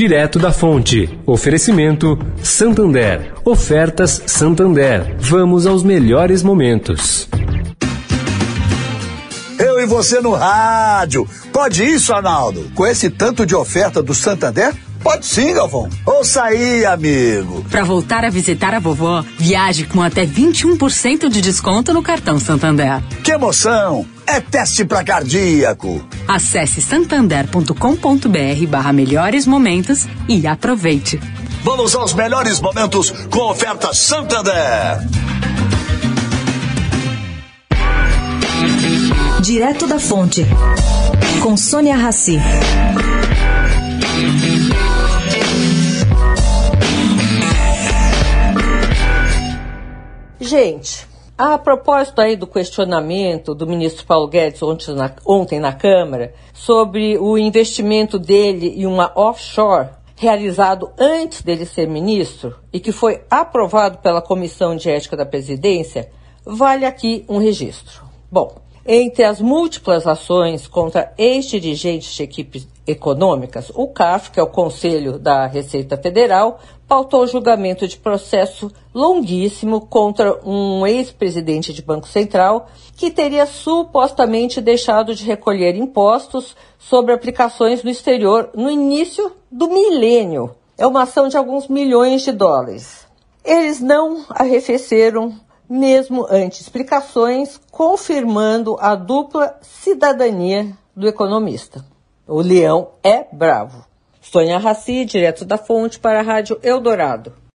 Direto da Fonte. Oferecimento Santander. Ofertas Santander. Vamos aos melhores momentos. Eu e você no rádio. Pode isso, Arnaldo? Com esse tanto de oferta do Santander? Pode sim, Galvão. Ouça aí, amigo. Para voltar a visitar a vovó, viaje com até 21% de desconto no cartão Santander. Que emoção! É teste para cardíaco. Acesse santander.com.br barra melhores momentos e aproveite. Vamos aos melhores momentos com oferta Santander. Direto da Fonte, com Sônia Rassi. Gente, a propósito aí do questionamento do ministro Paulo Guedes ontem na, ontem na Câmara sobre o investimento dele em uma offshore realizado antes dele ser ministro e que foi aprovado pela Comissão de Ética da Presidência, vale aqui um registro. Bom, entre as múltiplas ações contra ex-dirigentes de equipes econômicas, o CAF, que é o Conselho da Receita Federal, pautou julgamento de processo longuíssimo contra um ex-presidente de Banco Central que teria supostamente deixado de recolher impostos sobre aplicações no exterior no início do milênio. É uma ação de alguns milhões de dólares. Eles não arrefeceram mesmo ante explicações, confirmando a dupla cidadania do economista. O leão é bravo. Sônia Raci, direto da fonte para a Rádio Eldorado.